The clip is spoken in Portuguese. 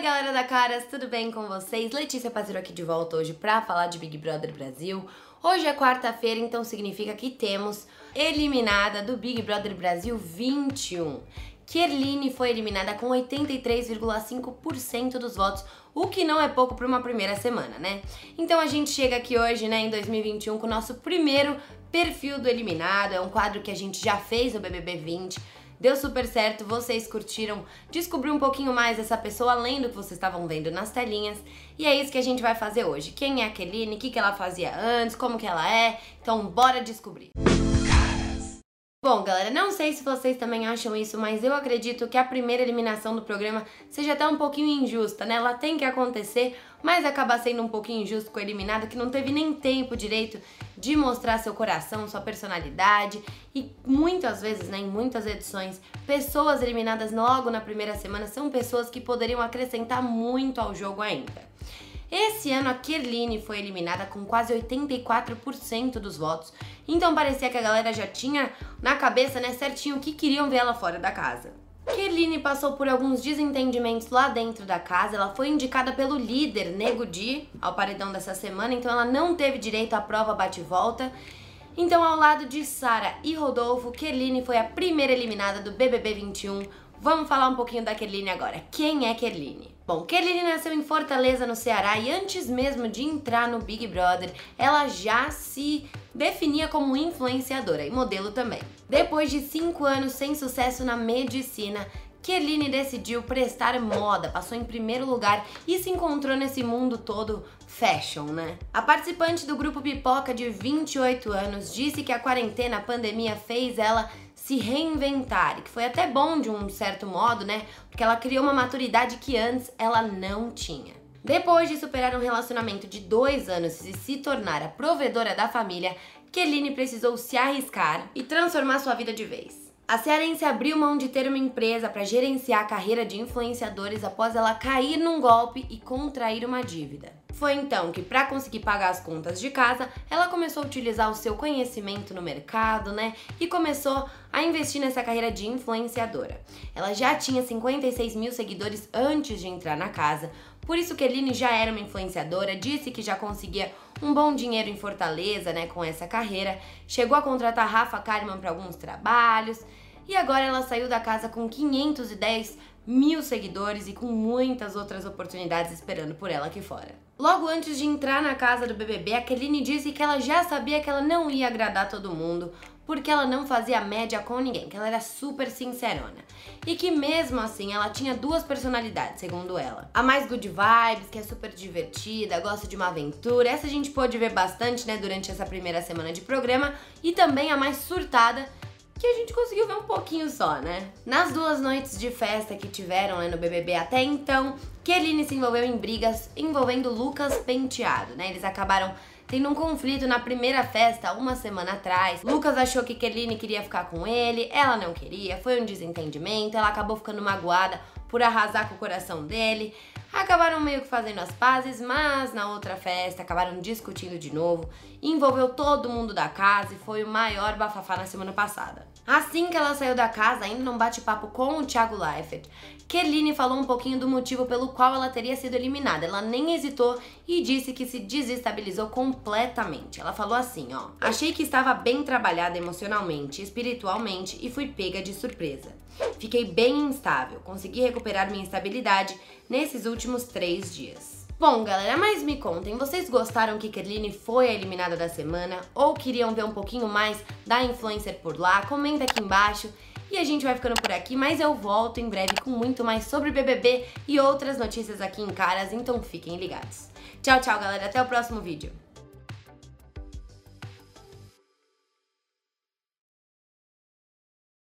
Oi, galera da Caras, tudo bem com vocês? Letícia Paziro aqui de volta hoje pra falar de Big Brother Brasil. Hoje é quarta-feira, então significa que temos eliminada do Big Brother Brasil 21. Kerline foi eliminada com 83,5% dos votos, o que não é pouco para uma primeira semana, né? Então a gente chega aqui hoje, né, em 2021, com o nosso primeiro perfil do eliminado. É um quadro que a gente já fez no BBB 20 Deu super certo, vocês curtiram descobrir um pouquinho mais dessa pessoa além do que vocês estavam vendo nas telinhas. E é isso que a gente vai fazer hoje. Quem é a Keline, o que, que ela fazia antes, como que ela é. Então bora descobrir. Bom, galera, não sei se vocês também acham isso, mas eu acredito que a primeira eliminação do programa seja até um pouquinho injusta, né? Ela tem que acontecer, mas acaba sendo um pouquinho injusto com o eliminado que não teve nem tempo direito de mostrar seu coração, sua personalidade e muitas vezes, né, em muitas edições, pessoas eliminadas logo na primeira semana são pessoas que poderiam acrescentar muito ao jogo ainda. Esse ano a Kerline foi eliminada com quase 84% dos votos, então parecia que a galera já tinha na cabeça, né, certinho que queriam ver ela fora da casa. Kerline passou por alguns desentendimentos lá dentro da casa. Ela foi indicada pelo líder, Nego Di, ao paredão dessa semana, então ela não teve direito à prova bate-volta. Então, ao lado de Sara e Rodolfo, Kerline foi a primeira eliminada do BBB 21. Vamos falar um pouquinho da Kerline agora. Quem é Kerline? Bom, Kerline nasceu em Fortaleza, no Ceará, e antes mesmo de entrar no Big Brother, ela já se definia como influenciadora e modelo também. Depois de cinco anos sem sucesso na medicina, Kerline decidiu prestar moda, passou em primeiro lugar e se encontrou nesse mundo todo fashion, né? A participante do grupo Pipoca de 28 anos disse que a quarentena, a pandemia fez ela se reinventar, e que foi até bom de um certo modo, né? Porque ela criou uma maturidade que antes ela não tinha. Depois de superar um relacionamento de dois anos e se tornar a provedora da família, Keline precisou se arriscar e transformar sua vida de vez. A cearense abriu mão de ter uma empresa para gerenciar a carreira de influenciadores após ela cair num golpe e contrair uma dívida. Foi então que, para conseguir pagar as contas de casa, ela começou a utilizar o seu conhecimento no mercado, né? E começou a investir nessa carreira de influenciadora. Ela já tinha 56 mil seguidores antes de entrar na casa, por isso que Eline já era uma influenciadora, disse que já conseguia um bom dinheiro em Fortaleza, né, com essa carreira. Chegou a contratar Rafa Kalimann para alguns trabalhos e agora ela saiu da casa com 510 mil seguidores e com muitas outras oportunidades esperando por ela aqui fora. Logo antes de entrar na casa do BBB, a Keline disse que ela já sabia que ela não ia agradar todo mundo, porque ela não fazia média com ninguém, que ela era super sincerona. E que mesmo assim ela tinha duas personalidades, segundo ela. A mais good vibes, que é super divertida, gosta de uma aventura. Essa a gente pôde ver bastante, né, durante essa primeira semana de programa. E também a mais surtada, que a gente conseguiu ver um pouquinho só, né? Nas duas noites de festa que tiveram né, no BBB até então, Keline se envolveu em brigas envolvendo Lucas Penteado, né? Eles acabaram tendo um conflito na primeira festa uma semana atrás. Lucas achou que Keline queria ficar com ele, ela não queria, foi um desentendimento, ela acabou ficando magoada por arrasar com o coração dele. Acabaram meio que fazendo as pazes, mas na outra festa acabaram discutindo de novo. Envolveu todo mundo da casa e foi o maior bafafá na semana passada. Assim que ela saiu da casa, ainda num bate-papo com o Thiago Leifert, Kerline falou um pouquinho do motivo pelo qual ela teria sido eliminada. Ela nem hesitou e disse que se desestabilizou completamente. Ela falou assim, ó: "Achei que estava bem trabalhada emocionalmente, espiritualmente e fui pega de surpresa. Fiquei bem instável, consegui recuperar minha estabilidade nesses últimos três dias." Bom, galera, mas me contem, vocês gostaram que Kerline foi a eliminada da semana ou queriam ver um pouquinho mais da influencer por lá? Comenta aqui embaixo. E a gente vai ficando por aqui, mas eu volto em breve com muito mais sobre BBB e outras notícias aqui em Caras, então fiquem ligados. Tchau, tchau, galera. Até o próximo vídeo.